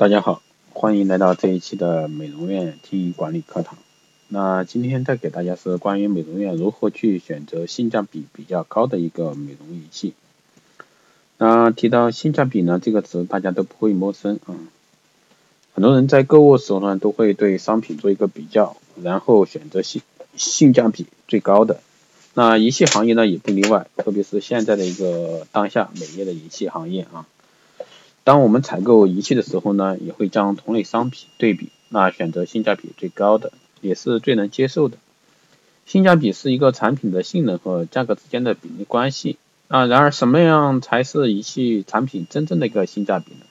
大家好，欢迎来到这一期的美容院经营管理课堂。那今天带给大家是关于美容院如何去选择性价比比较高的一个美容仪器。那提到性价比呢这个词，大家都不会陌生啊。很多人在购物时候呢，都会对商品做一个比较，然后选择性性价比最高的。那仪器行业呢也不例外，特别是现在的一个当下美业的仪器行业啊。当我们采购仪器的时候呢，也会将同类商品对比，那选择性价比最高的，也是最能接受的。性价比是一个产品的性能和价格之间的比例关系啊。然而，什么样才是仪器产品真正的一个性价比呢？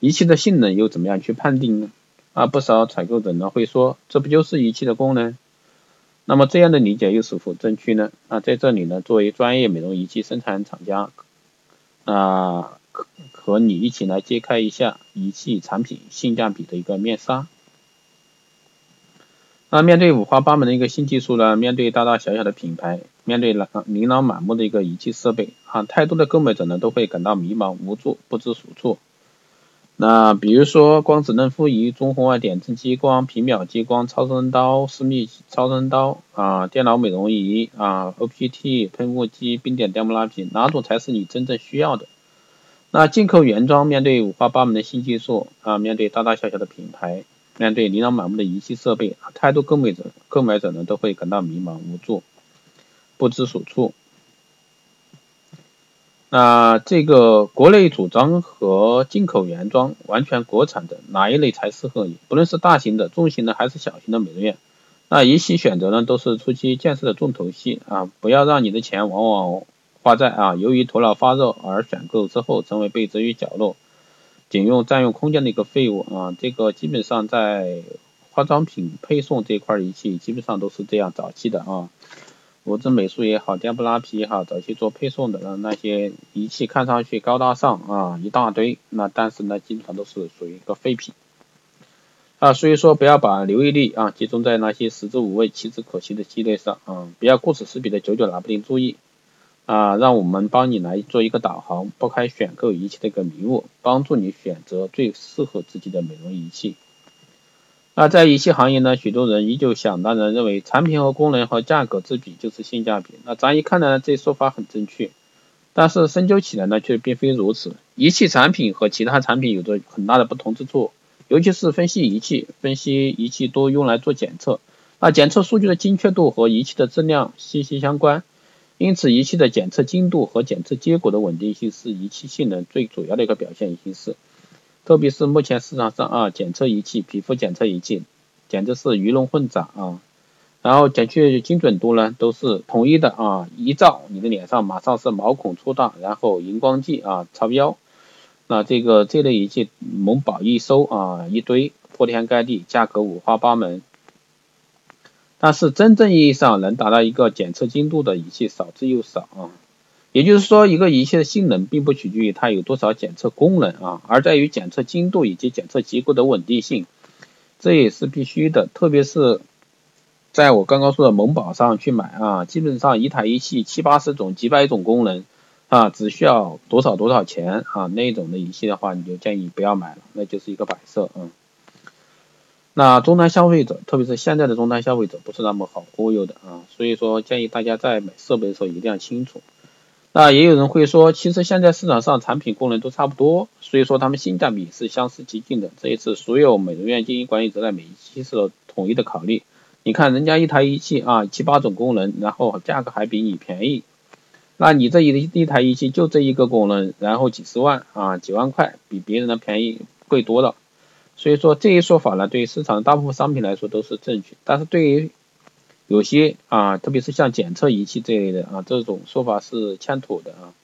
仪器的性能又怎么样去判定呢？啊，不少采购者呢会说，这不就是仪器的功能？那么这样的理解又是否正确呢？啊，在这里呢，作为专业美容仪器生产厂家，啊。和你一起来揭开一下仪器产品性价比的一个面纱。那面对五花八门的一个新技术呢，面对大大小小的品牌，面对琳琅满目的一个仪器设备啊，太多的购买者呢都会感到迷茫无助，不知所措。那比如说光子嫩肤仪、中红外点阵激光、皮秒激光、超声刀、私密超声刀啊、电脑美容仪啊、OPT 喷雾机、冰点电波拉皮，哪种才是你真正需要的？那进口原装面对五花八门的新技术啊，面对大大小小的品牌，面对琳琅满目的仪器设备，太多购买者购买者呢都会感到迷茫无助，不知所措。那这个国内组装和进口原装完全国产的哪一类才适合你？不论是大型的、中型的还是小型的美容院，那仪器选择呢都是初期建设的重头戏啊，不要让你的钱往往。花在啊，由于头脑发热而选购之后，成为被置于角落、仅用占用空间的一个废物啊！这个基本上在化妆品配送这块仪器，基本上都是这样。早期的啊，物质美术也好，电布拉皮也好，早期做配送的那些仪器，看上去高大上啊，一大堆，那但是呢，基本上都是属于一个废品啊。所以说，不要把留意力啊集中在那些食之无味、弃之可惜的系列上啊，不要顾此失彼的久久拿不定主意。啊，让我们帮你来做一个导航，拨开选购仪器的一个迷雾，帮助你选择最适合自己的美容仪器。那在仪器行业呢，许多人依旧想当然认为产品和功能和价格之比就是性价比。那咱一看呢，这说法很正确，但是深究起来呢，却并非如此。仪器产品和其他产品有着很大的不同之处，尤其是分析仪器，分析仪器多用来做检测，那检测数据的精确度和仪器的质量息息相关。因此，仪器的检测精度和检测结果的稳定性是仪器性能最主要的一个表现形式。特别是目前市场上啊，检测仪器、皮肤检测仪器简直是鱼龙混杂啊。然后检测精准度呢，都是统一的啊，一照你的脸上马上是毛孔粗大，然后荧光剂啊超标。那这个这类仪器某宝一搜啊一堆，铺天盖地，价格五花八门。但是真正意义上能达到一个检测精度的仪器少之又少啊，也就是说，一个仪器的性能并不取决于它有多少检测功能啊，而在于检测精度以及检测结果的稳定性，这也是必须的。特别是在我刚刚说的某宝上去买啊，基本上一台仪器七八十种、几百种功能啊，只需要多少多少钱啊，那种的仪器的话，你就建议不要买了，那就是一个摆设啊。那终端消费者，特别是现在的终端消费者，不是那么好忽悠的啊，所以说建议大家在买设备的时候一定要清楚。那也有人会说，其实现在市场上产品功能都差不多，所以说他们性价比是相似极近的。这一次所有美容院经营管理者在每一期是统一的考虑。你看人家一台仪器啊，七八种功能，然后价格还比你便宜，那你这一一台仪器就这一个功能，然后几十万啊，几万块，比别人的便宜贵多了。所以说这一说法呢，对于市场大部分商品来说都是正确，但是对于有些啊，特别是像检测仪器这类的啊，这种说法是欠妥的啊。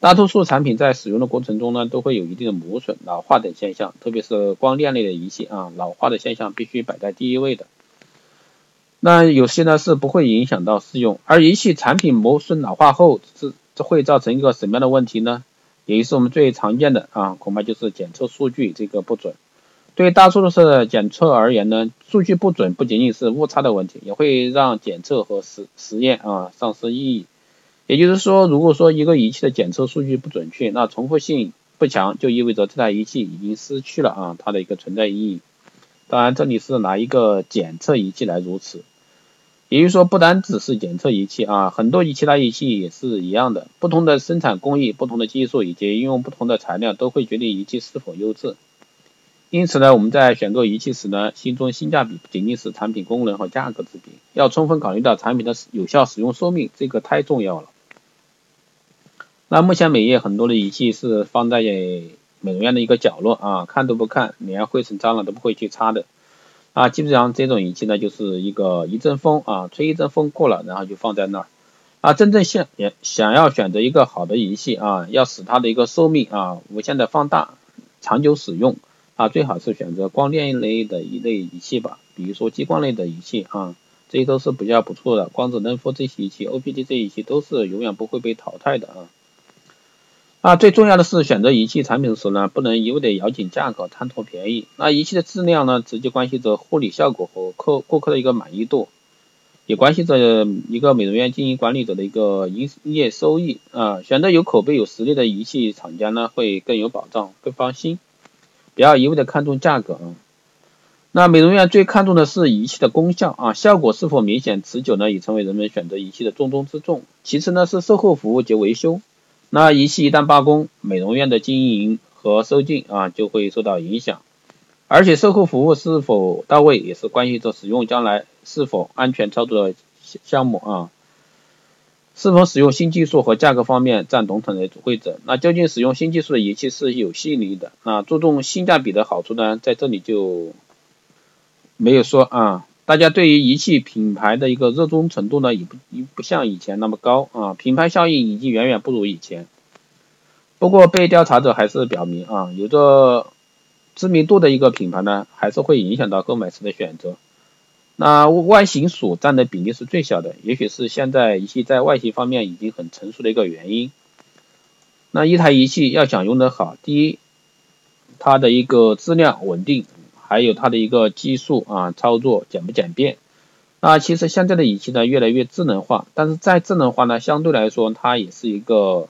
大多数产品在使用的过程中呢，都会有一定的磨损、老化等现象，特别是光电类的仪器啊，老化的现象必须摆在第一位的。那有些呢是不会影响到适用，而仪器产品磨损老化后，是会造成一个什么样的问题呢？也就是我们最常见的啊，恐怕就是检测数据这个不准。对大多数的检测而言呢，数据不准不仅仅是误差的问题，也会让检测和实实验啊丧失意义。也就是说，如果说一个仪器的检测数据不准确，那重复性不强，就意味着这台仪器已经失去了啊它的一个存在意义。当然，这里是拿一个检测仪器来如此，也就是说，不单只是检测仪器啊，很多其他仪器也是一样的。不同的生产工艺、不同的技术以及应用不同的材料，都会决定仪器是否优质。因此呢，我们在选购仪器时呢，心中性价比不仅仅是产品功能和价格之比，要充分考虑到产品的有效使用寿命，这个太重要了。那目前美业很多的仪器是放在美容院的一个角落啊，看都不看，连灰尘脏了都不会去擦的啊。基本上这种仪器呢，就是一个一阵风啊，吹一阵风过了，然后就放在那儿啊。真正想也想要选择一个好的仪器啊，要使它的一个寿命啊无限的放大，长久使用。啊，最好是选择光电类的一类仪器吧，比如说激光类的仪器啊，这些都是比较不错的。光子能伏这些仪器，OPT 这仪器都是永远不会被淘汰的啊。啊，最重要的是选择仪器产品时呢，不能一味的咬紧价格，贪图便宜。那仪器的质量呢，直接关系着护理效果和客顾客的一个满意度，也关系着一个美容院经营管理者的一个营业收益啊。选择有口碑、有实力的仪器厂家呢，会更有保障，更放心。不要一味的看重价格啊，那美容院最看重的是仪器的功效啊，效果是否明显持久呢，已成为人们选择仪器的重中之重。其次呢是售后服务及维修，那仪器一旦罢工，美容院的经营和收进啊就会受到影响，而且售后服务是否到位，也是关系着使用将来是否安全操作的项目啊。是否使用新技术和价格方面占总统的主会者？那究竟使用新技术的仪器是有吸引力的？那注重性价比的好处呢？在这里就没有说啊。大家对于仪器品牌的一个热衷程度呢，也不也不像以前那么高啊。品牌效应已经远远不如以前。不过被调查者还是表明啊，有着知名度的一个品牌呢，还是会影响到购买时的选择。那外形所占的比例是最小的，也许是现在仪器在外形方面已经很成熟的一个原因。那一台仪器要想用得好，第一，它的一个质量稳定，还有它的一个技术啊，操作简不简便。那其实现在的仪器呢越来越智能化，但是在智能化呢相对来说它也是一个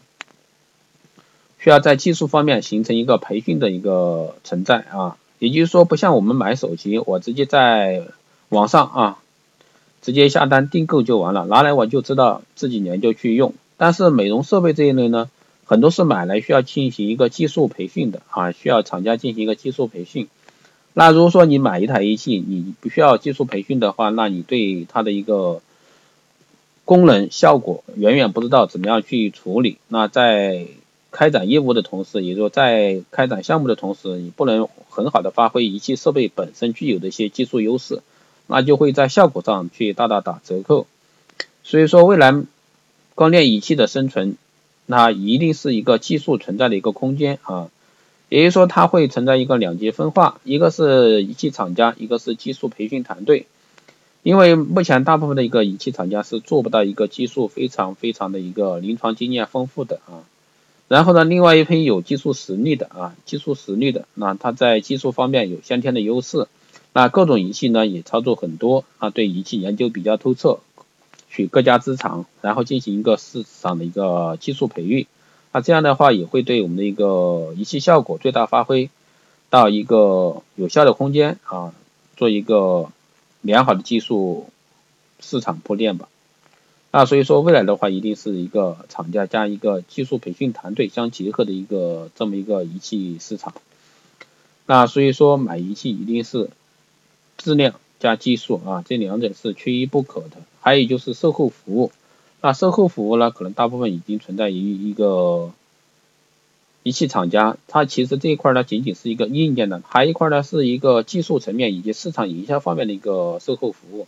需要在技术方面形成一个培训的一个存在啊。也就是说，不像我们买手机，我直接在网上啊，直接下单订购就完了，拿来我就知道自己研究去用。但是美容设备这一类呢，很多是买来需要进行一个技术培训的啊，需要厂家进行一个技术培训。那如果说你买一台仪器，你不需要技术培训的话，那你对它的一个功能效果远远不知道怎么样去处理。那在开展业务的同时，也就在开展项目的同时，你不能很好的发挥仪器设备本身具有的一些技术优势。那就会在效果上去大大打折扣，所以说未来光电仪器的生存，那一定是一个技术存在的一个空间啊，也就是说它会存在一个两极分化，一个是仪器厂家，一个是技术培训团队，因为目前大部分的一个仪器厂家是做不到一个技术非常非常的一个临床经验丰富的啊，然后呢，另外一批有技术实力的啊，技术实力的，那他在技术方面有先天的优势。那各种仪器呢也操作很多啊，对仪器研究比较透彻，取各家之长，然后进行一个市场的一个技术培育，那这样的话也会对我们的一个仪器效果最大发挥到一个有效的空间啊，做一个良好的技术市场铺垫吧。那所以说未来的话，一定是一个厂家加一个技术培训团队相结合的一个这么一个仪器市场。那所以说买仪器一定是。质量加技术啊，这两者是缺一不可的。还有就是售后服务，那售后服务呢，可能大部分已经存在于一个仪器厂家，它其实这一块呢，仅仅是一个硬件的，还一块呢是一个技术层面以及市场营销方面的一个售后服务。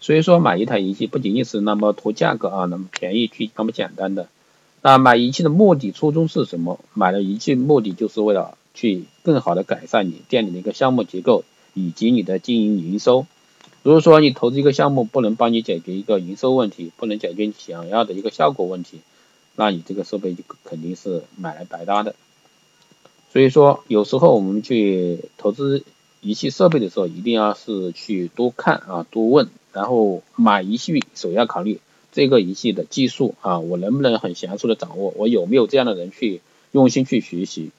所以说买一台仪器不仅仅是那么图价格啊，那么便宜去那么简单的。那买仪器的目的初衷是什么？买了仪器目的就是为了去更好的改善你店里的一个项目结构。以及你的经营营收，如果说你投资一个项目不能帮你解决一个营收问题，不能解决你想要的一个效果问题，那你这个设备就肯定是买来白搭的。所以说，有时候我们去投资仪器设备的时候，一定要是去多看啊，多问，然后买仪器首要考虑这个仪器的技术啊，我能不能很娴熟的掌握，我有没有这样的人去用心去学习。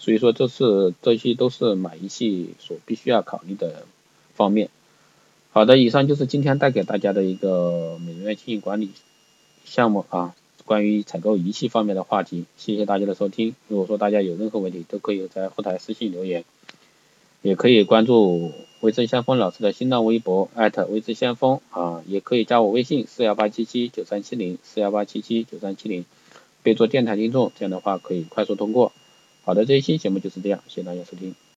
所以说这是这些都是买仪器所必须要考虑的方面。好的，以上就是今天带给大家的一个美容院经营管理项目啊，关于采购仪器方面的话题。谢谢大家的收听。如果说大家有任何问题，都可以在后台私信留言，也可以关注微知先锋老师的新浪微博艾特微知先锋啊，也可以加我微信四幺八七七九三七零四幺八七七九三七零，备注电台听众，这样的话可以快速通过。好的，这一期节目就是这样，谢谢大家收听。